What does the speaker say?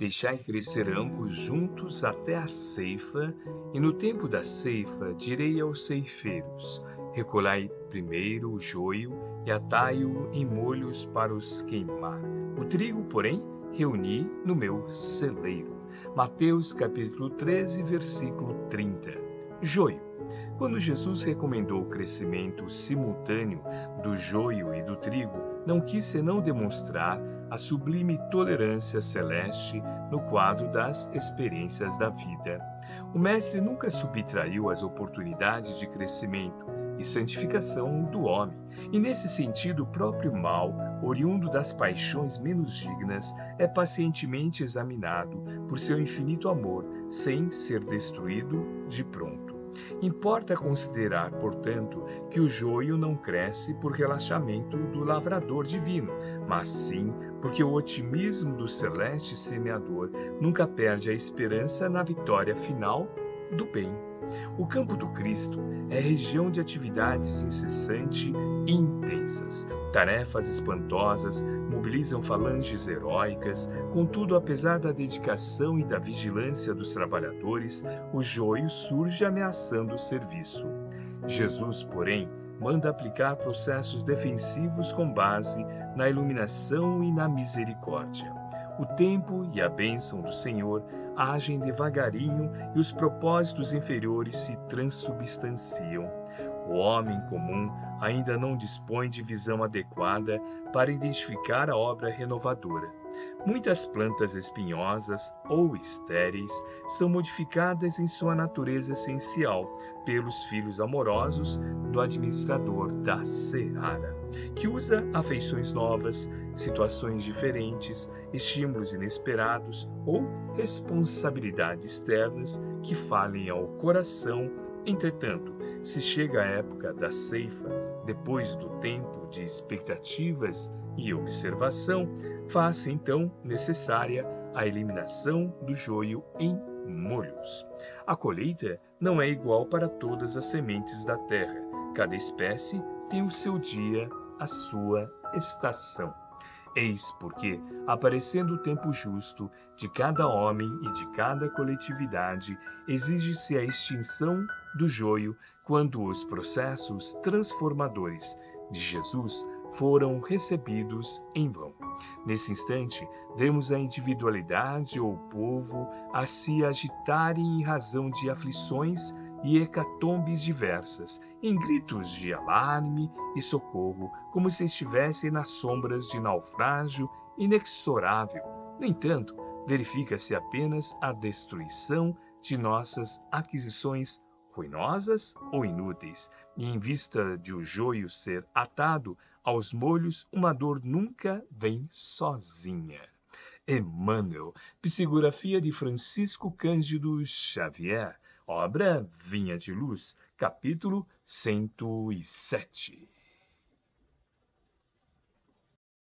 Deixai crescer ambos juntos até a ceifa, e no tempo da ceifa direi aos ceifeiros: Recolai primeiro o joio e atai-o em molhos para os queimar. O trigo, porém, reuni no meu celeiro. Mateus capítulo 13, versículo 30. Joio. Quando Jesus recomendou o crescimento simultâneo do joio e do trigo, não quis senão demonstrar a sublime tolerância celeste no quadro das experiências da vida. O Mestre nunca subtraiu as oportunidades de crescimento e santificação do homem, e nesse sentido o próprio mal, oriundo das paixões menos dignas, é pacientemente examinado por seu infinito amor, sem ser destruído de pronto. Importa considerar, portanto, que o joio não cresce por relaxamento do lavrador divino, mas sim porque o otimismo do celeste semeador nunca perde a esperança na vitória final do bem. O campo do Cristo é região de atividades incessantes e intensas. Tarefas espantosas mobilizam falanges heróicas, contudo, apesar da dedicação e da vigilância dos trabalhadores, o joio surge ameaçando o serviço. Jesus, porém, manda aplicar processos defensivos com base na iluminação e na misericórdia. O tempo e a bênção do Senhor agem devagarinho e os propósitos inferiores se transubstanciam. O homem comum ainda não dispõe de visão adequada para identificar a obra renovadora. Muitas plantas espinhosas ou estéreis são modificadas em sua natureza essencial pelos filhos amorosos do administrador da seara, que usa afeições novas, situações diferentes, estímulos inesperados ou responsabilidades externas que falem ao coração. Entretanto, se chega a época da ceifa, depois do tempo de expectativas e observação, faz-se então necessária a eliminação do joio em molhos. A colheita não é igual para todas as sementes da terra. Cada espécie tem o seu dia, a sua estação. Eis porque, aparecendo o tempo justo de cada homem e de cada coletividade, exige-se a extinção do joio quando os processos transformadores de Jesus foram recebidos em vão. Nesse instante, vemos a individualidade ou o povo a se agitarem em razão de aflições e hecatombes diversas, em gritos de alarme e socorro, como se estivessem nas sombras de naufrágio inexorável. No entanto, verifica-se apenas a destruição de nossas aquisições ruinosas ou inúteis, e em vista de o joio ser atado aos molhos, uma dor nunca vem sozinha. Emmanuel, psicografia de Francisco Cândido Xavier, obra Vinha de Luz, capítulo 107.